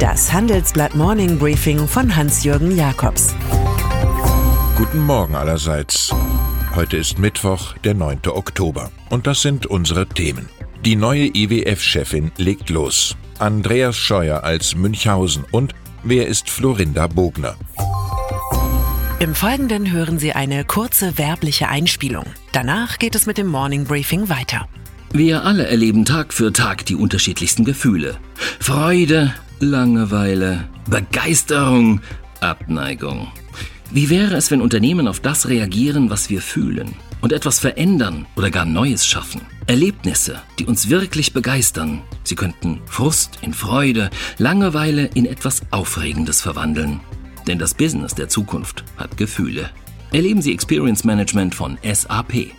Das Handelsblatt Morning Briefing von Hans-Jürgen Jakobs. Guten Morgen allerseits. Heute ist Mittwoch, der 9. Oktober. Und das sind unsere Themen. Die neue IWF-Chefin legt los. Andreas Scheuer als Münchhausen und wer ist Florinda Bogner? Im Folgenden hören Sie eine kurze werbliche Einspielung. Danach geht es mit dem Morning Briefing weiter. Wir alle erleben Tag für Tag die unterschiedlichsten Gefühle. Freude, Langeweile, Begeisterung, Abneigung. Wie wäre es, wenn Unternehmen auf das reagieren, was wir fühlen und etwas verändern oder gar Neues schaffen? Erlebnisse, die uns wirklich begeistern. Sie könnten Frust in Freude, Langeweile in etwas Aufregendes verwandeln. Denn das Business der Zukunft hat Gefühle. Erleben Sie Experience Management von SAP.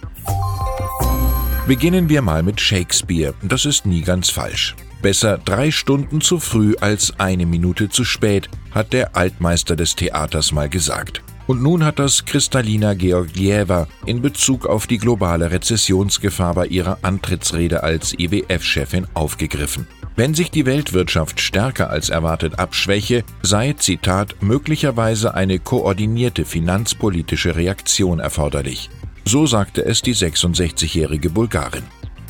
Beginnen wir mal mit Shakespeare. Das ist nie ganz falsch. Besser drei Stunden zu früh als eine Minute zu spät, hat der Altmeister des Theaters mal gesagt. Und nun hat das Kristalina Georgieva in Bezug auf die globale Rezessionsgefahr bei ihrer Antrittsrede als IWF-Chefin aufgegriffen. Wenn sich die Weltwirtschaft stärker als erwartet abschwäche, sei, Zitat, möglicherweise eine koordinierte finanzpolitische Reaktion erforderlich. So sagte es die 66-jährige Bulgarin.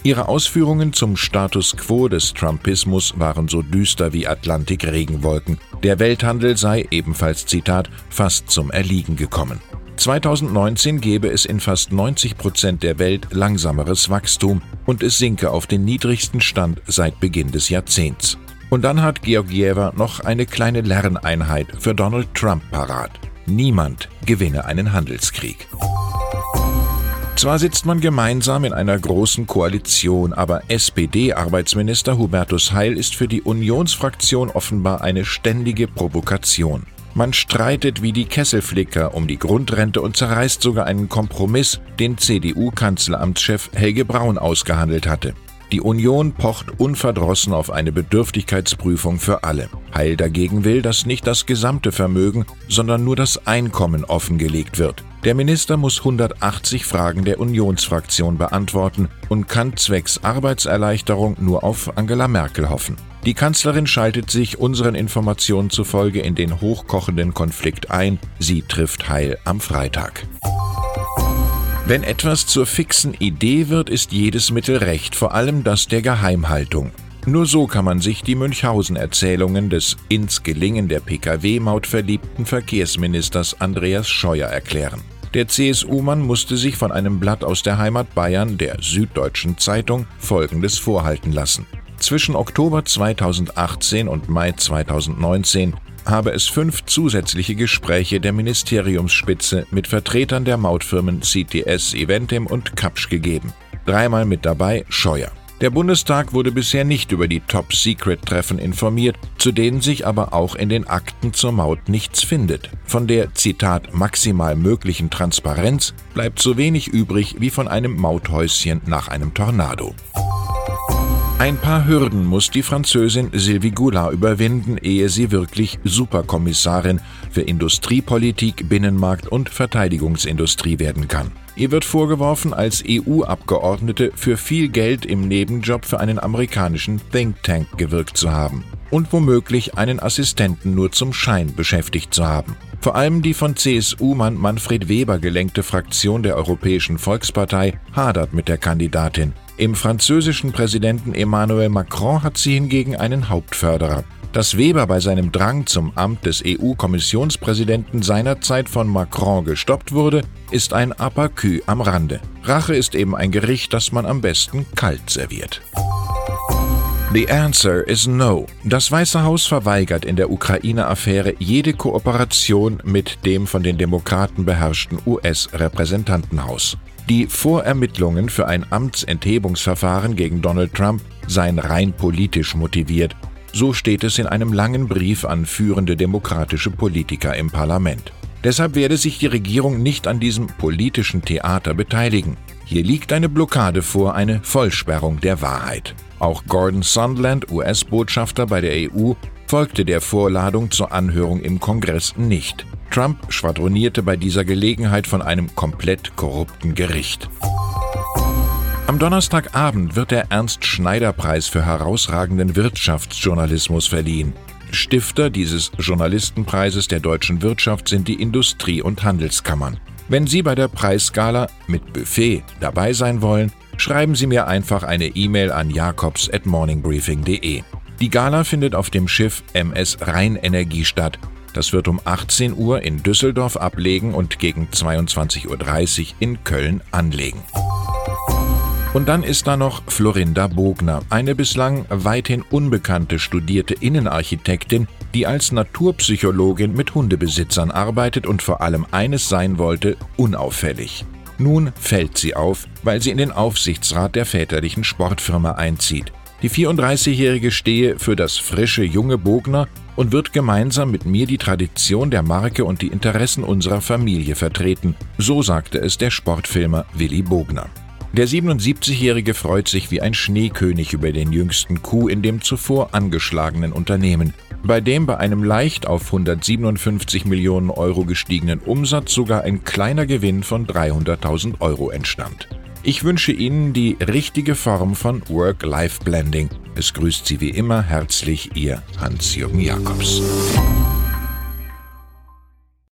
Ihre Ausführungen zum Status quo des Trumpismus waren so düster wie Atlantik-Regenwolken. Der Welthandel sei ebenfalls Zitat fast zum Erliegen gekommen. 2019 gebe es in fast 90 Prozent der Welt langsameres Wachstum und es sinke auf den niedrigsten Stand seit Beginn des Jahrzehnts. Und dann hat Georgieva noch eine kleine Lerneinheit für Donald Trump parat. Niemand gewinne einen Handelskrieg. Zwar sitzt man gemeinsam in einer großen Koalition, aber SPD-Arbeitsminister Hubertus Heil ist für die Unionsfraktion offenbar eine ständige Provokation. Man streitet wie die Kesselflicker um die Grundrente und zerreißt sogar einen Kompromiss, den CDU-Kanzleramtschef Helge Braun ausgehandelt hatte. Die Union pocht unverdrossen auf eine Bedürftigkeitsprüfung für alle. Heil dagegen will, dass nicht das gesamte Vermögen, sondern nur das Einkommen offengelegt wird. Der Minister muss 180 Fragen der Unionsfraktion beantworten und kann zwecks Arbeitserleichterung nur auf Angela Merkel hoffen. Die Kanzlerin schaltet sich unseren Informationen zufolge in den hochkochenden Konflikt ein. Sie trifft Heil am Freitag. Wenn etwas zur fixen Idee wird, ist jedes Mittel recht, vor allem das der Geheimhaltung. Nur so kann man sich die Münchhausen-Erzählungen des ins Gelingen der Pkw-Maut verliebten Verkehrsministers Andreas Scheuer erklären. Der CSU-Mann musste sich von einem Blatt aus der Heimat Bayern, der Süddeutschen Zeitung, Folgendes vorhalten lassen. Zwischen Oktober 2018 und Mai 2019 habe es fünf zusätzliche Gespräche der Ministeriumsspitze mit Vertretern der Mautfirmen CTS Eventim und Kapsch gegeben. Dreimal mit dabei Scheuer. Der Bundestag wurde bisher nicht über die Top-Secret-Treffen informiert, zu denen sich aber auch in den Akten zur Maut nichts findet. Von der, Zitat, maximal möglichen Transparenz bleibt so wenig übrig wie von einem Mauthäuschen nach einem Tornado. Ein paar Hürden muss die Französin Sylvie Goulart überwinden, ehe sie wirklich Superkommissarin für Industriepolitik, Binnenmarkt und Verteidigungsindustrie werden kann. Ihr wird vorgeworfen, als EU-Abgeordnete für viel Geld im Nebenjob für einen amerikanischen Think Tank gewirkt zu haben und womöglich einen Assistenten nur zum Schein beschäftigt zu haben. Vor allem die von CSU-Mann Manfred Weber gelenkte Fraktion der Europäischen Volkspartei hadert mit der Kandidatin. Im französischen Präsidenten Emmanuel Macron hat sie hingegen einen Hauptförderer. Dass Weber bei seinem Drang zum Amt des EU-Kommissionspräsidenten seinerzeit von Macron gestoppt wurde, ist ein Apacü am Rande. Rache ist eben ein Gericht, das man am besten kalt serviert. The answer is no. Das Weiße Haus verweigert in der Ukraine-Affäre jede Kooperation mit dem von den Demokraten beherrschten US-Repräsentantenhaus. Die Vorermittlungen für ein Amtsenthebungsverfahren gegen Donald Trump seien rein politisch motiviert so steht es in einem langen Brief an führende demokratische Politiker im Parlament. Deshalb werde sich die Regierung nicht an diesem politischen Theater beteiligen. Hier liegt eine Blockade vor, eine Vollsperrung der Wahrheit. Auch Gordon Sondland, US-Botschafter bei der EU, folgte der Vorladung zur Anhörung im Kongress nicht. Trump schwadronierte bei dieser Gelegenheit von einem komplett korrupten Gericht. Am Donnerstagabend wird der Ernst-Schneider-Preis für herausragenden Wirtschaftsjournalismus verliehen. Stifter dieses Journalistenpreises der deutschen Wirtschaft sind die Industrie- und Handelskammern. Wenn Sie bei der Preisskala mit Buffet dabei sein wollen, schreiben Sie mir einfach eine E-Mail an jakobs at morningbriefing.de. Die Gala findet auf dem Schiff MS Rheinenergie statt. Das wird um 18 Uhr in Düsseldorf ablegen und gegen 22.30 Uhr in Köln anlegen. Und dann ist da noch Florinda Bogner, eine bislang weithin unbekannte studierte Innenarchitektin, die als Naturpsychologin mit Hundebesitzern arbeitet und vor allem eines sein wollte, unauffällig. Nun fällt sie auf, weil sie in den Aufsichtsrat der väterlichen Sportfirma einzieht. Die 34-Jährige stehe für das frische junge Bogner und wird gemeinsam mit mir die Tradition der Marke und die Interessen unserer Familie vertreten, so sagte es der Sportfilmer Willi Bogner. Der 77-Jährige freut sich wie ein Schneekönig über den jüngsten Coup in dem zuvor angeschlagenen Unternehmen, bei dem bei einem leicht auf 157 Millionen Euro gestiegenen Umsatz sogar ein kleiner Gewinn von 300.000 Euro entstand. Ich wünsche Ihnen die richtige Form von Work-Life-Blending. Es grüßt Sie wie immer herzlich Ihr Hans-Jürgen Jakobs.